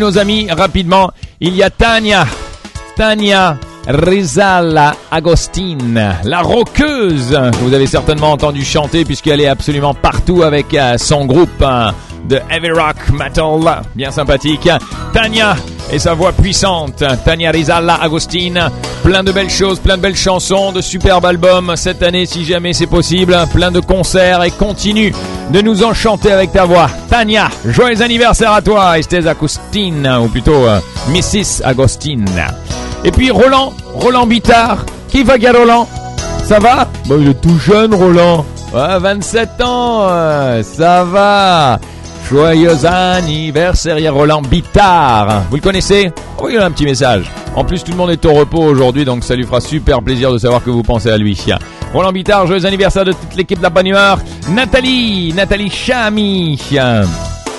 nos amis, rapidement, il y a Tania. Tania Rizala Agostine, la roqueuse. Vous avez certainement entendu chanter puisqu'elle est absolument partout avec euh, son groupe hein, de heavy rock metal, bien sympathique. Tania et sa voix puissante, Tania Rizala Agostine. Plein de belles choses, plein de belles chansons, de superbes albums cette année si jamais c'est possible, plein de concerts et continue de nous enchanter avec ta voix. Tania, joyeux anniversaire à toi, Estes Agostine, ou plutôt euh, Mrs. Agostine. Et puis Roland, Roland Bittard. Qui va gars Roland? Ça va? Bah il est tout jeune Roland. Ouais, 27 ans, euh, ça va. Joyeux anniversaire, Roland Bittard. Vous le connaissez? Oui, il a un petit message. En plus, tout le monde est au repos aujourd'hui, donc ça lui fera super plaisir de savoir que vous pensez à lui. Roland Bittard, joyeux anniversaire de toute l'équipe de la bonne humeur. Nathalie, Nathalie Chami.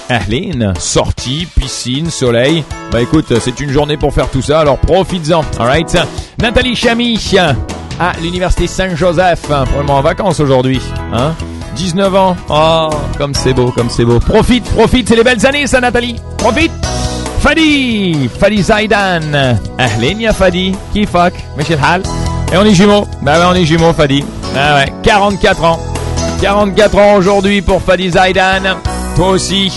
Aline, sortie, piscine, soleil. Bah écoute, c'est une journée pour faire tout ça, alors profites-en. Alright. Nathalie Chami à l'université Saint-Joseph, probablement en vacances aujourd'hui. Hein? 19 ans. Oh, comme c'est beau, comme c'est beau. Profite, profite, c'est les belles années ça Nathalie. Profite. Fadi, Fadi Zaidan. Ahlin ya Fadi, kifak, Michel Hal. Et on est jumeaux. Bah ouais, on est jumeaux Fadi. Ah ouais, 44 ans. 44 ans aujourd'hui pour Fadi Zaidan. Toi aussi.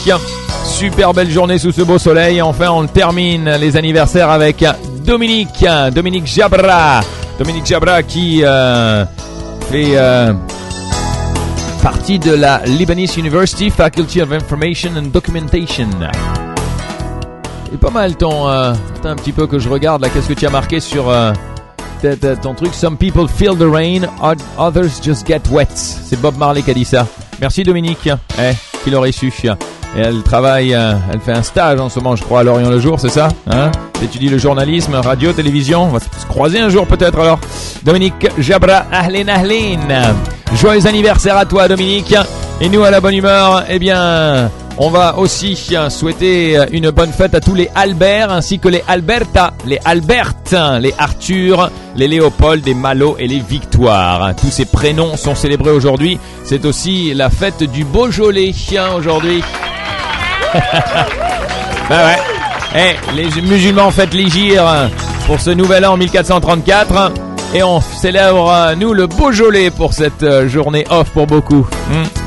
Super belle journée sous ce beau soleil. Enfin, on termine les anniversaires avec Dominique. Dominique Jabra. Dominique Jabra qui euh, fait euh, partie de la Lebanese University Faculty of Information and Documentation. Et pas mal ton... Euh, un petit peu que je regarde là. Qu'est-ce que tu as marqué sur euh, ton truc? Some people feel the rain, others just get wet. C'est Bob Marley qui a dit ça. Merci Dominique. Eh, qu'il aurait su. Elle travaille, euh, elle fait un stage en ce moment, je crois, à Lorient le jour, c'est ça hein? Étudie le journalisme, radio, télévision. On va se croiser un jour peut-être alors. Dominique Jabra, ahlen ahlen. Joyeux anniversaire à toi Dominique. Et nous à la bonne humeur, eh bien, on va aussi souhaiter une bonne fête à tous les Albert ainsi que les Alberta, les Albert, les Arthur, les Léopold, les Malo et les Victoire. Tous ces prénoms sont célébrés aujourd'hui. C'est aussi la fête du Beaujolais aujourd'hui. ben ouais. Eh, les musulmans fêtent l'Égir pour ce nouvel an 1434 et on célèbre nous le Beaujolais pour cette journée off pour beaucoup. Hmm.